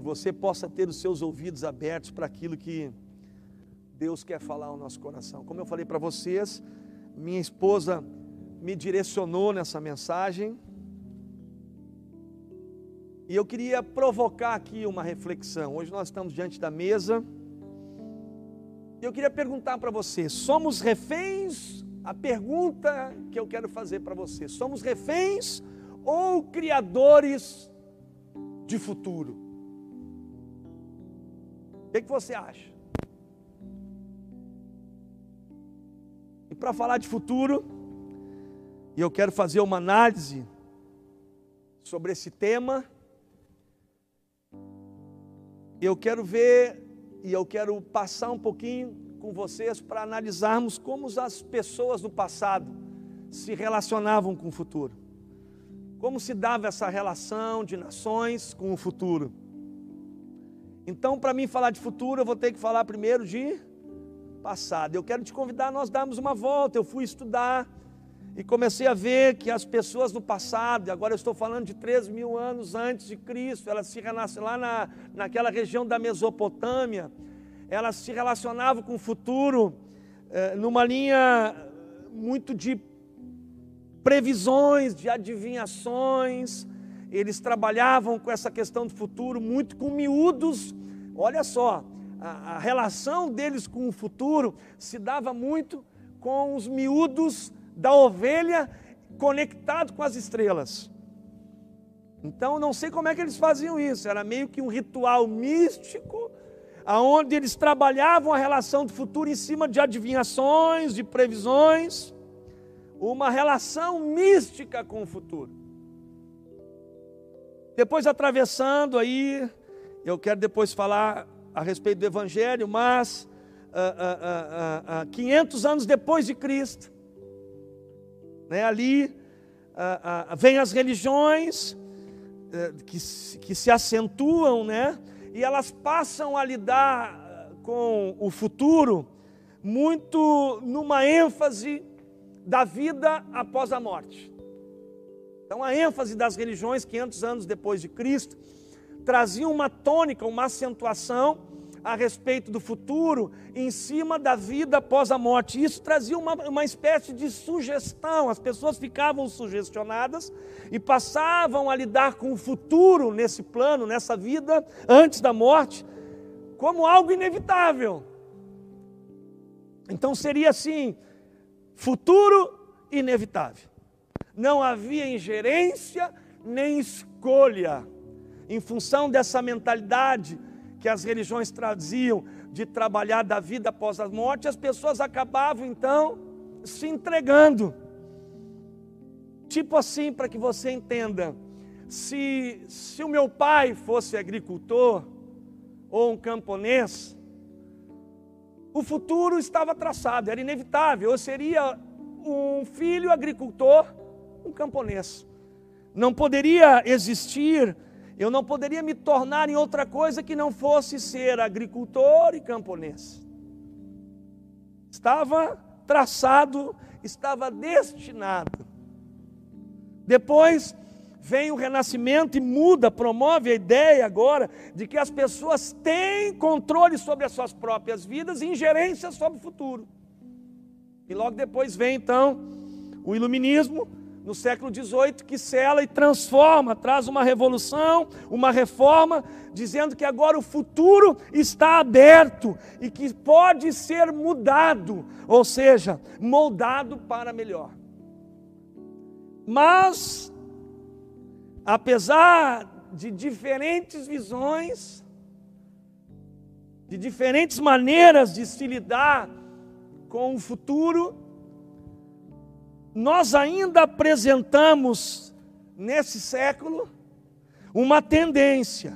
você possa ter os seus ouvidos abertos para aquilo que Deus quer falar ao nosso coração. Como eu falei para vocês, minha esposa me direcionou nessa mensagem. E eu queria provocar aqui uma reflexão. Hoje nós estamos diante da mesa. E eu queria perguntar para você: somos reféns? A pergunta que eu quero fazer para você: somos reféns ou criadores de futuro? Que, que você acha? E para falar de futuro, e eu quero fazer uma análise sobre esse tema, eu quero ver e eu quero passar um pouquinho com vocês para analisarmos como as pessoas do passado se relacionavam com o futuro. Como se dava essa relação de nações com o futuro. Então, para mim falar de futuro, eu vou ter que falar primeiro de passado. Eu quero te convidar a nós darmos uma volta. Eu fui estudar e comecei a ver que as pessoas do passado, e agora eu estou falando de 3 mil anos antes de Cristo, elas se renascem lá na, naquela região da Mesopotâmia, elas se relacionavam com o futuro eh, numa linha muito de previsões, de adivinhações, eles trabalhavam com essa questão do futuro muito com miúdos. Olha só, a, a relação deles com o futuro se dava muito com os miúdos da ovelha conectado com as estrelas. Então, não sei como é que eles faziam isso, era meio que um ritual místico, aonde eles trabalhavam a relação do futuro em cima de adivinhações, de previsões, uma relação mística com o futuro. Depois atravessando aí, eu quero depois falar a respeito do Evangelho, mas uh, uh, uh, 500 anos depois de Cristo, né, ali vem as religiões eh, que, que se acentuam, né, e elas passam a lidar com o futuro muito numa ênfase da vida após a morte. Então, a ênfase das religiões 500 anos depois de Cristo trazia uma tônica, uma acentuação a respeito do futuro em cima da vida após a morte. Isso trazia uma, uma espécie de sugestão, as pessoas ficavam sugestionadas e passavam a lidar com o futuro nesse plano, nessa vida, antes da morte, como algo inevitável. Então seria assim: futuro inevitável não havia ingerência nem escolha. Em função dessa mentalidade que as religiões traziam de trabalhar da vida após a morte, as pessoas acabavam então se entregando. Tipo assim, para que você entenda, se, se o meu pai fosse agricultor ou um camponês, o futuro estava traçado, era inevitável. Eu seria um filho agricultor um camponês. Não poderia existir, eu não poderia me tornar em outra coisa que não fosse ser agricultor e camponês. Estava traçado, estava destinado. Depois vem o renascimento e muda, promove a ideia agora de que as pessoas têm controle sobre as suas próprias vidas e ingerência sobre o futuro. E logo depois vem então o iluminismo, no século XVIII que sela e transforma, traz uma revolução, uma reforma, dizendo que agora o futuro está aberto e que pode ser mudado, ou seja, moldado para melhor. Mas, apesar de diferentes visões, de diferentes maneiras de se lidar com o futuro, nós ainda apresentamos nesse século uma tendência.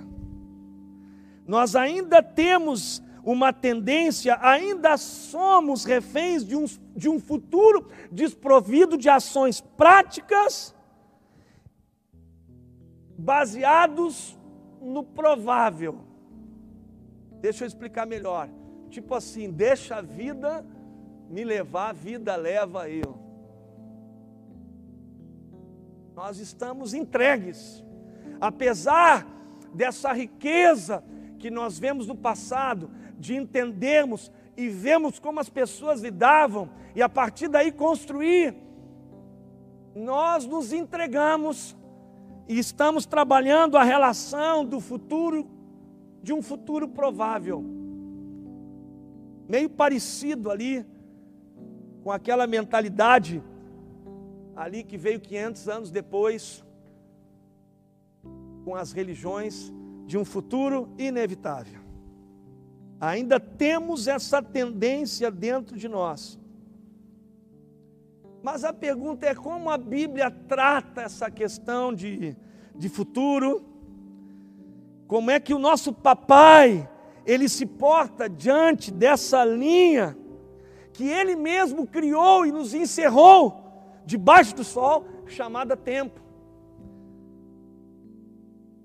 Nós ainda temos uma tendência, ainda somos reféns de um, de um futuro desprovido de ações práticas, baseados no provável. Deixa eu explicar melhor. Tipo assim, deixa a vida me levar, a vida leva eu. Nós estamos entregues. Apesar dessa riqueza que nós vemos no passado, de entendermos e vemos como as pessoas lidavam e a partir daí construir, nós nos entregamos e estamos trabalhando a relação do futuro, de um futuro provável, meio parecido ali com aquela mentalidade ali que veio 500 anos depois, com as religiões de um futuro inevitável. Ainda temos essa tendência dentro de nós. Mas a pergunta é como a Bíblia trata essa questão de, de futuro? Como é que o nosso papai, ele se porta diante dessa linha que ele mesmo criou e nos encerrou debaixo do sol, chamada tempo.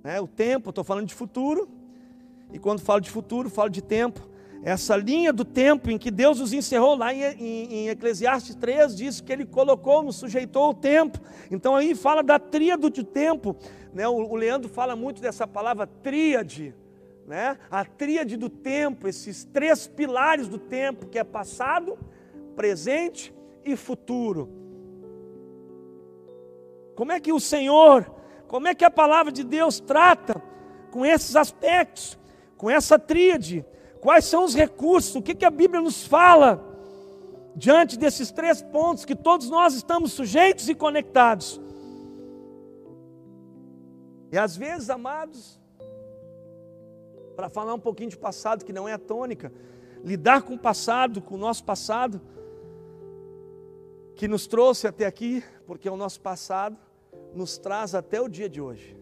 É, o tempo, estou falando de futuro, e quando falo de futuro, falo de tempo. Essa linha do tempo em que Deus nos encerrou lá em, em, em Eclesiastes 3, diz que Ele colocou, nos sujeitou o tempo. Então aí fala da tríade do tempo. Né? O, o Leandro fala muito dessa palavra tríade. Né? A tríade do tempo, esses três pilares do tempo, que é passado, presente e futuro. Como é que o Senhor, como é que a palavra de Deus trata com esses aspectos, com essa tríade? Quais são os recursos? O que, que a Bíblia nos fala diante desses três pontos que todos nós estamos sujeitos e conectados? E às vezes, amados, para falar um pouquinho de passado que não é a tônica, lidar com o passado, com o nosso passado, que nos trouxe até aqui, porque é o nosso passado, nos traz até o dia de hoje.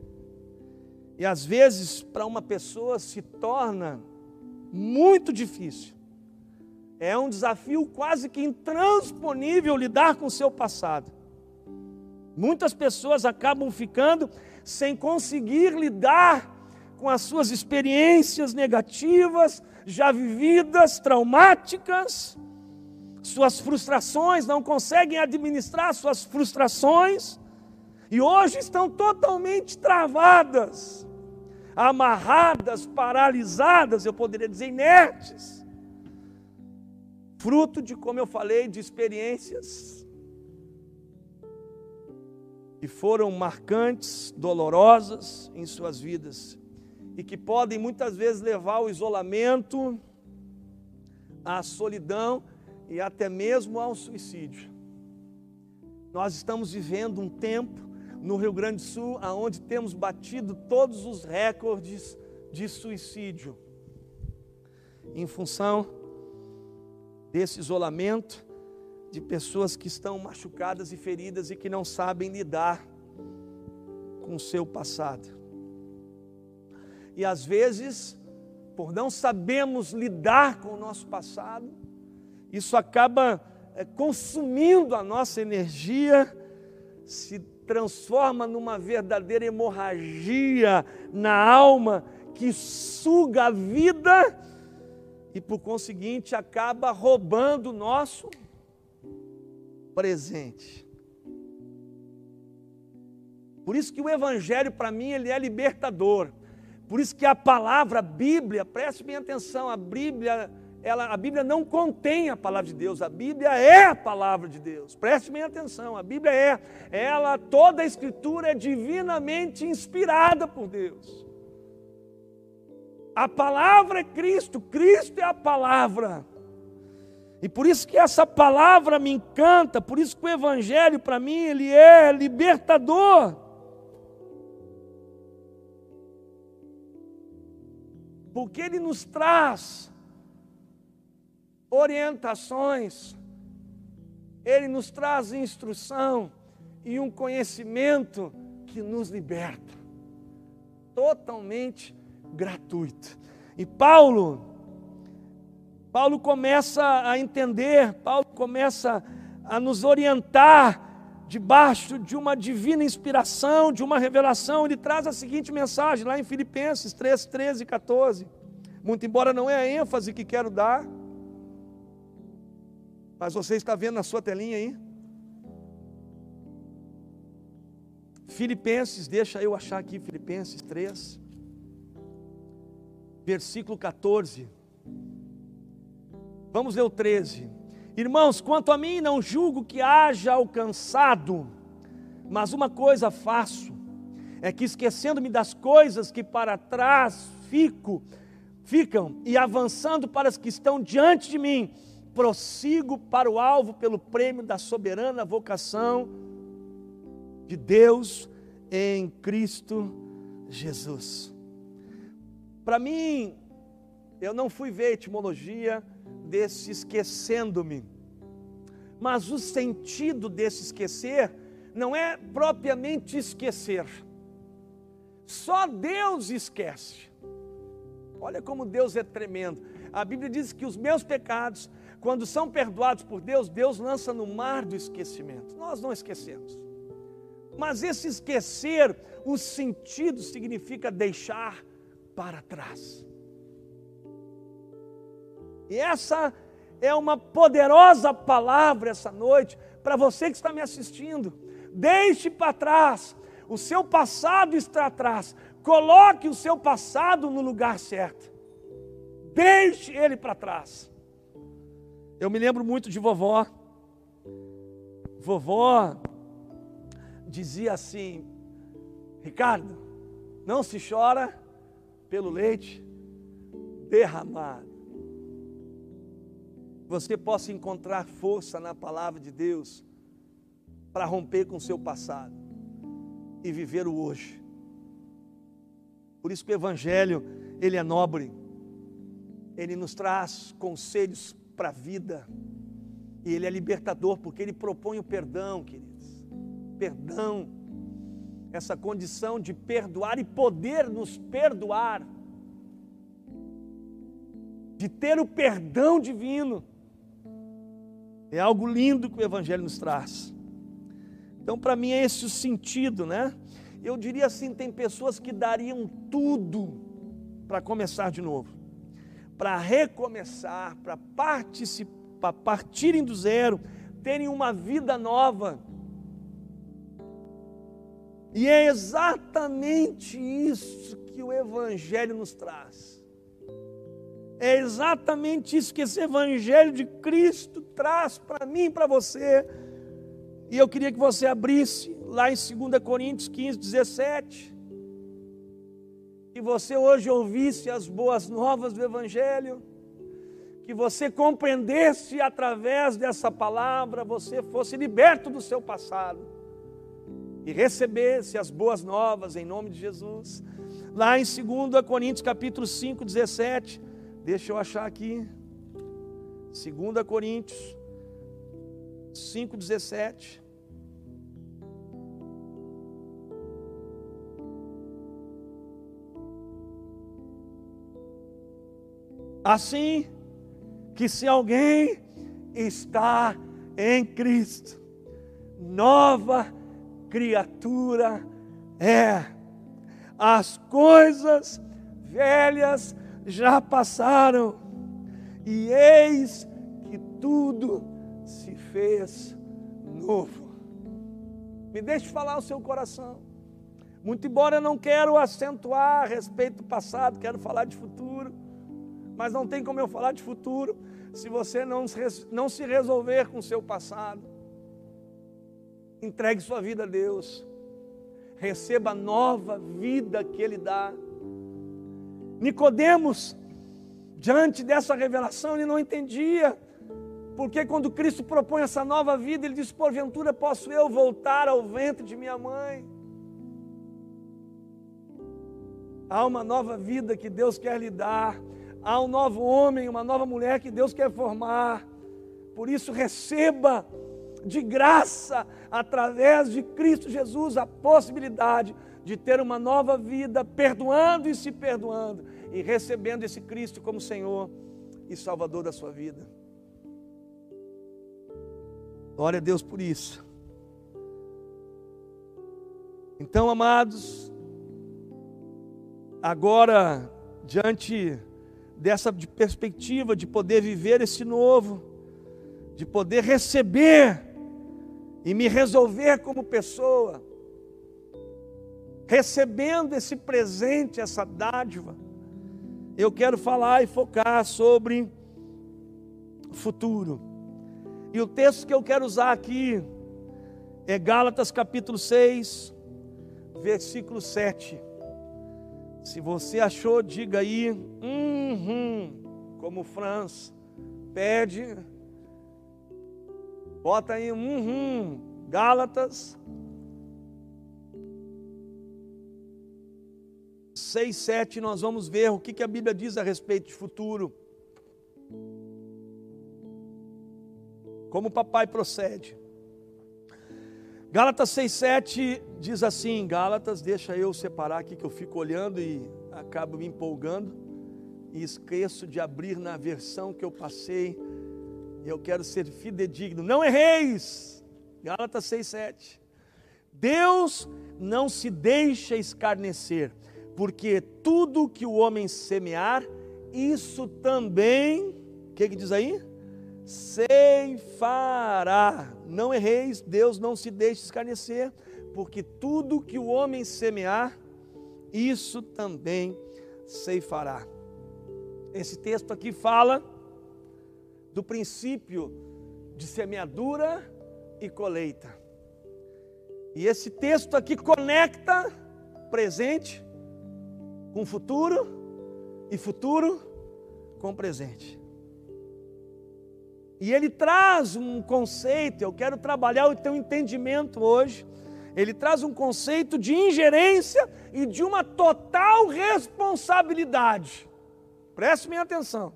E às vezes, para uma pessoa, se torna muito difícil. É um desafio quase que intransponível lidar com o seu passado. Muitas pessoas acabam ficando sem conseguir lidar com as suas experiências negativas, já vividas, traumáticas, suas frustrações, não conseguem administrar suas frustrações, e hoje estão totalmente travadas, amarradas, paralisadas, eu poderia dizer inertes, fruto de, como eu falei, de experiências que foram marcantes, dolorosas em suas vidas e que podem muitas vezes levar ao isolamento, à solidão e até mesmo ao suicídio. Nós estamos vivendo um tempo no Rio Grande do Sul aonde temos batido todos os recordes de suicídio. Em função desse isolamento de pessoas que estão machucadas e feridas e que não sabem lidar com o seu passado. E às vezes, por não sabermos lidar com o nosso passado, isso acaba é, consumindo a nossa energia, se transforma numa verdadeira hemorragia na alma que suga a vida e, por conseguinte, acaba roubando o nosso presente. Por isso que o Evangelho, para mim, ele é libertador. Por isso que a palavra Bíblia, preste bem atenção, a Bíblia, ela, a Bíblia não contém a palavra de Deus, a Bíblia é a palavra de Deus. Preste bem atenção, a Bíblia é, ela, toda a escritura é divinamente inspirada por Deus. A palavra é Cristo, Cristo é a palavra. E por isso que essa palavra me encanta, por isso que o evangelho para mim ele é libertador. porque Ele nos traz orientações, Ele nos traz instrução e um conhecimento que nos liberta, totalmente gratuito. E Paulo, Paulo começa a entender, Paulo começa a nos orientar debaixo de uma divina inspiração, de uma revelação, ele traz a seguinte mensagem lá em Filipenses 3, 13 e 14. Muito embora não é a ênfase que quero dar, mas você está vendo na sua telinha aí? Filipenses, deixa eu achar aqui Filipenses 3. versículo 14. Vamos ler o 13. Irmãos, quanto a mim, não julgo que haja alcançado, mas uma coisa faço, é que esquecendo-me das coisas que para trás fico, ficam e avançando para as que estão diante de mim, prossigo para o alvo pelo prêmio da soberana vocação de Deus em Cristo Jesus. Para mim, eu não fui ver a etimologia desse esquecendo-me, mas o sentido desse esquecer não é propriamente esquecer. Só Deus esquece. Olha como Deus é tremendo. A Bíblia diz que os meus pecados, quando são perdoados por Deus, Deus lança no mar do esquecimento. Nós não esquecemos. Mas esse esquecer, o sentido significa deixar para trás. E essa é uma poderosa palavra essa noite para você que está me assistindo. Deixe para trás, o seu passado está atrás. Coloque o seu passado no lugar certo. Deixe ele para trás. Eu me lembro muito de vovó. Vovó dizia assim: Ricardo, não se chora pelo leite derramado. Você possa encontrar força na palavra de Deus para romper com o seu passado e viver o hoje. Por isso que o evangelho, ele é nobre. Ele nos traz conselhos para a vida. E ele é libertador porque ele propõe o perdão, queridos. Perdão essa condição de perdoar e poder nos perdoar, de ter o perdão divino. É algo lindo que o Evangelho nos traz. Então, para mim, é esse o sentido, né? Eu diria assim: tem pessoas que dariam tudo para começar de novo, para recomeçar, para participar, partirem do zero, terem uma vida nova. E é exatamente isso que o Evangelho nos traz. É exatamente isso que esse Evangelho de Cristo traz para mim e para você. E eu queria que você abrisse lá em 2 Coríntios 15, 17. Que você hoje ouvisse as boas novas do Evangelho. Que você compreendesse através dessa palavra, você fosse liberto do seu passado e recebesse as boas novas em nome de Jesus. Lá em 2 Coríntios capítulo 5, 17, deixa eu achar aqui. 2 Coríntios 5, 17. Assim que se alguém está em Cristo, nova criatura é. As coisas velhas já passaram, e eis que tudo se fez novo. Me deixe falar o seu coração. Muito embora eu não quero acentuar a respeito do passado, quero falar de futuro. Mas não tem como eu falar de futuro se você não, não se resolver com o seu passado. Entregue sua vida a Deus. Receba a nova vida que Ele dá. Nicodemos, diante dessa revelação, ele não entendia. Porque quando Cristo propõe essa nova vida, ele diz: Porventura posso eu voltar ao ventre de minha mãe? Há uma nova vida que Deus quer lhe dar. Há um novo homem, uma nova mulher que Deus quer formar. Por isso, receba de graça, através de Cristo Jesus, a possibilidade de ter uma nova vida, perdoando e se perdoando, e recebendo esse Cristo como Senhor e Salvador da sua vida. Glória a Deus por isso. Então, amados, agora, diante dessa perspectiva de poder viver esse novo, de poder receber e me resolver como pessoa, recebendo esse presente, essa dádiva, eu quero falar e focar sobre futuro. E o texto que eu quero usar aqui é Gálatas capítulo 6, versículo 7. Se você achou, diga aí, uhum, como Franz pede, bota aí, uhum, Gálatas 6, 7, nós vamos ver o que, que a Bíblia diz a respeito de futuro. Como o papai procede. Gálatas 6,7 diz assim: Gálatas, deixa eu separar aqui que eu fico olhando e acabo me empolgando e esqueço de abrir na versão que eu passei. Eu quero ser fidedigno. Não erreis! Gálatas 6,7. Deus não se deixa escarnecer, porque tudo que o homem semear, isso também, o que, que diz aí? Ceifará. Não erreis, Deus não se deixe escarnecer, porque tudo que o homem semear, isso também ceifará. Esse texto aqui fala do princípio de semeadura e colheita. E esse texto aqui conecta presente com futuro e futuro com presente. E ele traz um conceito, eu quero trabalhar o teu entendimento hoje. Ele traz um conceito de ingerência e de uma total responsabilidade. Preste minha atenção.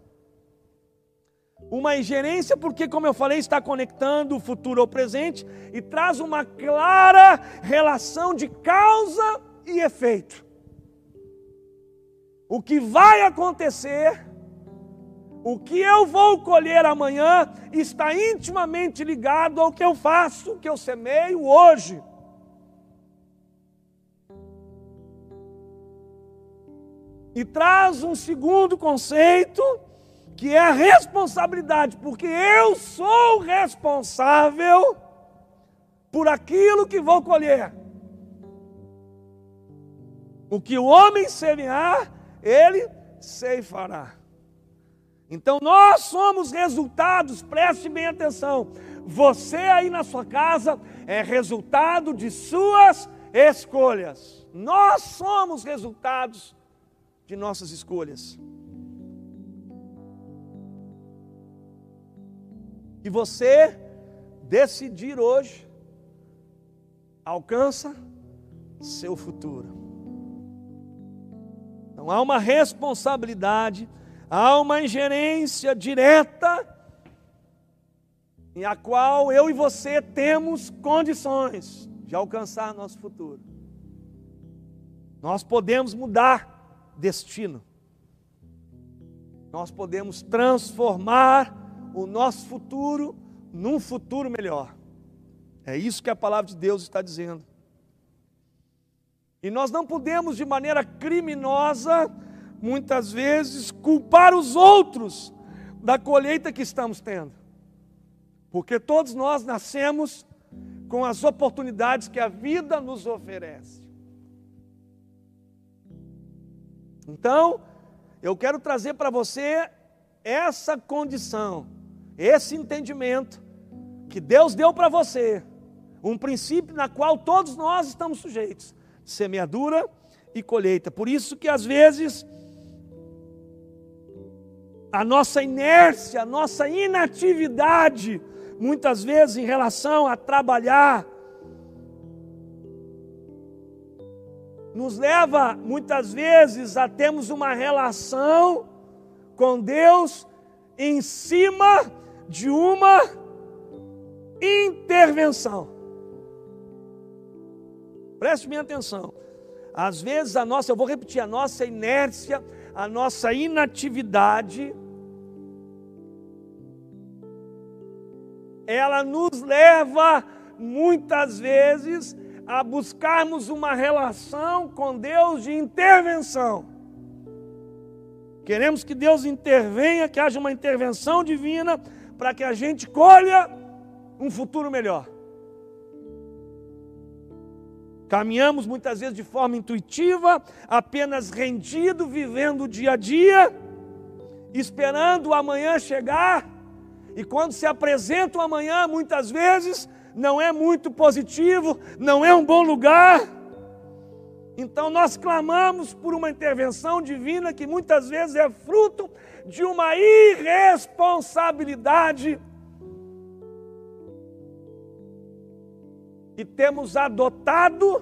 Uma ingerência, porque, como eu falei, está conectando o futuro ao presente e traz uma clara relação de causa e efeito. O que vai acontecer o que eu vou colher amanhã está intimamente ligado ao que eu faço, que eu semeio hoje. E traz um segundo conceito, que é a responsabilidade, porque eu sou responsável por aquilo que vou colher. O que o homem semear, ele ceifará. Então nós somos resultados, preste bem atenção. Você aí na sua casa é resultado de suas escolhas. Nós somos resultados de nossas escolhas. E você decidir hoje alcança seu futuro. Então há uma responsabilidade há uma ingerência direta em a qual eu e você temos condições de alcançar nosso futuro. Nós podemos mudar destino. Nós podemos transformar o nosso futuro num futuro melhor. É isso que a palavra de Deus está dizendo. E nós não podemos, de maneira criminosa, muitas vezes, culpar os outros da colheita que estamos tendo. Porque todos nós nascemos com as oportunidades que a vida nos oferece. Então, eu quero trazer para você essa condição, esse entendimento que Deus deu para você, um princípio na qual todos nós estamos sujeitos, semeadura e colheita. Por isso que às vezes a nossa inércia, a nossa inatividade, muitas vezes em relação a trabalhar, nos leva muitas vezes a termos uma relação com Deus em cima de uma intervenção. Preste minha atenção. Às vezes a nossa, eu vou repetir, a nossa inércia, a nossa inatividade, ela nos leva muitas vezes a buscarmos uma relação com Deus de intervenção. Queremos que Deus intervenha, que haja uma intervenção divina para que a gente colha um futuro melhor. Caminhamos muitas vezes de forma intuitiva, apenas rendido, vivendo o dia a dia, esperando o amanhã chegar, e quando se apresenta o amanhã, muitas vezes não é muito positivo, não é um bom lugar. Então nós clamamos por uma intervenção divina que muitas vezes é fruto de uma irresponsabilidade e temos adotado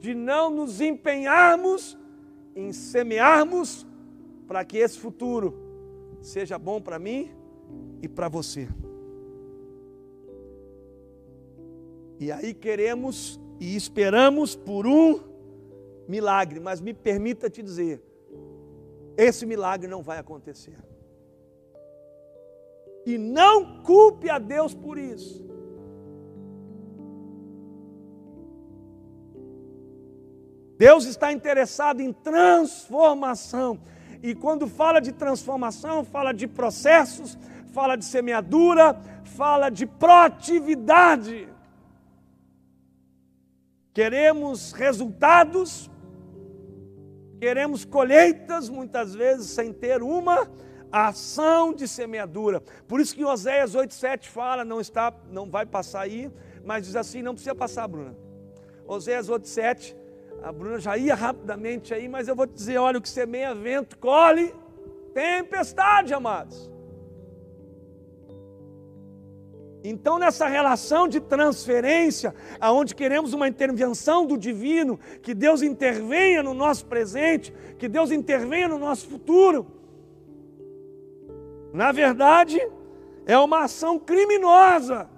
de não nos empenharmos em semearmos para que esse futuro seja bom para mim e para você. E aí queremos e esperamos por um milagre, mas me permita te dizer, esse milagre não vai acontecer. E não culpe a Deus por isso. Deus está interessado em transformação. E quando fala de transformação, fala de processos, fala de semeadura, fala de proatividade. Queremos resultados, queremos colheitas, muitas vezes sem ter uma ação de semeadura. Por isso que Oséias 8,7 fala, não está, não vai passar aí, mas diz assim, não precisa passar, Bruna. Oséias 8,7 a Bruna já ia rapidamente aí, mas eu vou te dizer: olha, o que semeia vento, colhe tempestade, amados. Então, nessa relação de transferência, aonde queremos uma intervenção do divino, que Deus intervenha no nosso presente, que Deus intervenha no nosso futuro, na verdade, é uma ação criminosa.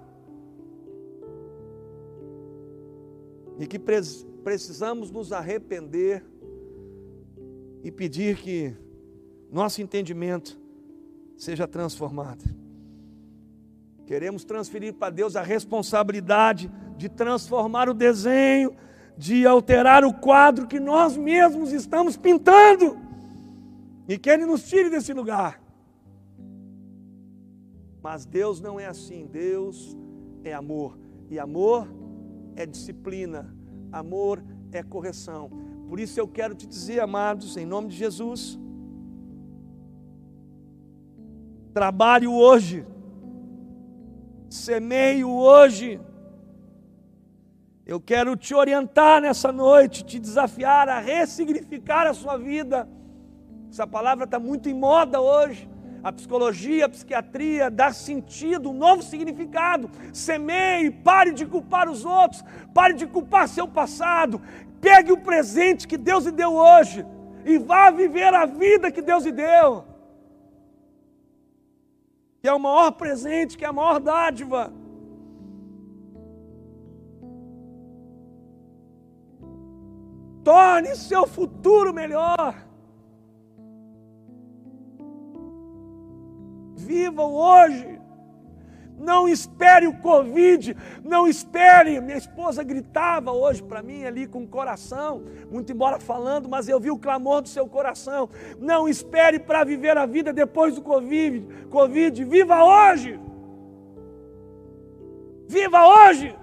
E que precisamos nos arrepender e pedir que nosso entendimento seja transformado. Queremos transferir para Deus a responsabilidade de transformar o desenho, de alterar o quadro que nós mesmos estamos pintando. E que Ele nos tire desse lugar. Mas Deus não é assim. Deus é amor. E amor é disciplina amor é correção. Por isso eu quero te dizer, amados, em nome de Jesus, trabalhe hoje, semeie hoje. Eu quero te orientar nessa noite, te desafiar a ressignificar a sua vida. Essa palavra está muito em moda hoje a psicologia, a psiquiatria, dar sentido, um novo significado. Semeie, pare de culpar os outros, pare de culpar seu passado. Pegue o presente que Deus lhe deu hoje e vá viver a vida que Deus lhe deu. Que é o maior presente, que é a maior dádiva. Torne seu futuro melhor. Viva hoje. Não espere o Covid, não espere. Minha esposa gritava hoje para mim ali com o coração, muito embora falando, mas eu vi o clamor do seu coração. Não espere para viver a vida depois do Covid. Covid, viva hoje. Viva hoje.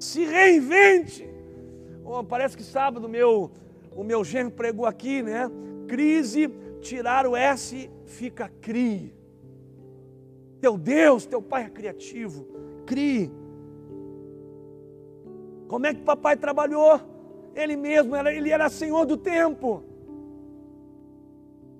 Se reinvente. Oh, parece que sábado meu, o meu genro pregou aqui, né? Crise, tirar o S fica crie. Teu Deus, teu Pai é criativo, crie. Como é que papai trabalhou? Ele mesmo, ele era senhor do tempo.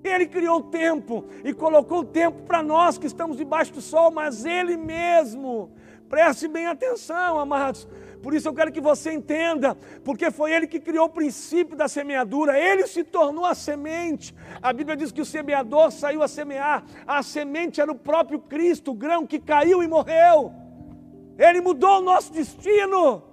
Ele criou o tempo e colocou o tempo para nós que estamos debaixo do sol, mas Ele mesmo. Preste bem atenção, amados. Por isso eu quero que você entenda, porque foi ele que criou o princípio da semeadura, ele se tornou a semente. A Bíblia diz que o semeador saiu a semear, a semente era o próprio Cristo, o grão que caiu e morreu. Ele mudou o nosso destino.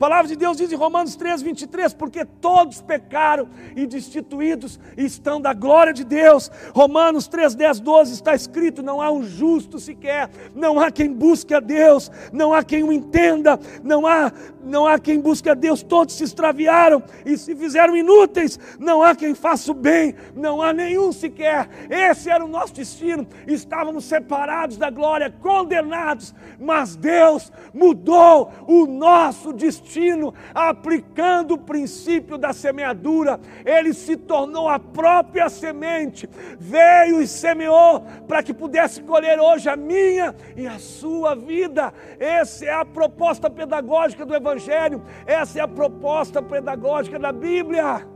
Palavra de Deus diz em Romanos 3, 23, porque todos pecaram e destituídos estão da glória de Deus. Romanos 3, 10, 12 está escrito: não há um justo sequer, não há quem busque a Deus, não há quem o entenda, não há, não há quem busque a Deus, todos se extraviaram e se fizeram inúteis, não há quem faça o bem, não há nenhum sequer. Esse era o nosso destino, estávamos separados da glória, condenados, mas Deus mudou o nosso destino destino, aplicando o princípio da semeadura, ele se tornou a própria semente, veio e semeou para que pudesse colher hoje a minha e a sua vida. Essa é a proposta pedagógica do Evangelho, essa é a proposta pedagógica da Bíblia.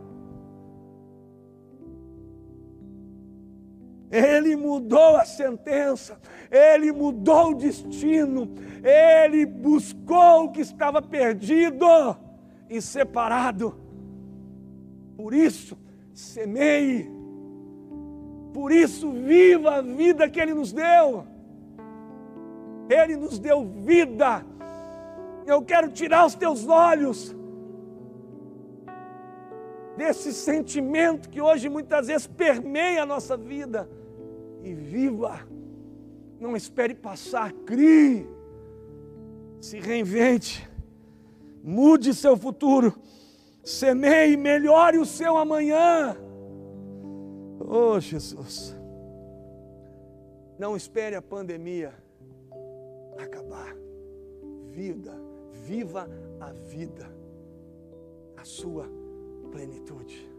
Ele mudou a sentença, ele mudou o destino, ele buscou o que estava perdido e separado. Por isso, semeie, por isso, viva a vida que Ele nos deu. Ele nos deu vida. Eu quero tirar os teus olhos desse sentimento que hoje muitas vezes permeia a nossa vida e viva. Não espere passar, crie, se reinvente, mude seu futuro, semeie, melhore o seu amanhã. Oh Jesus, não espere a pandemia acabar. Vida, viva a vida, a sua plenitude.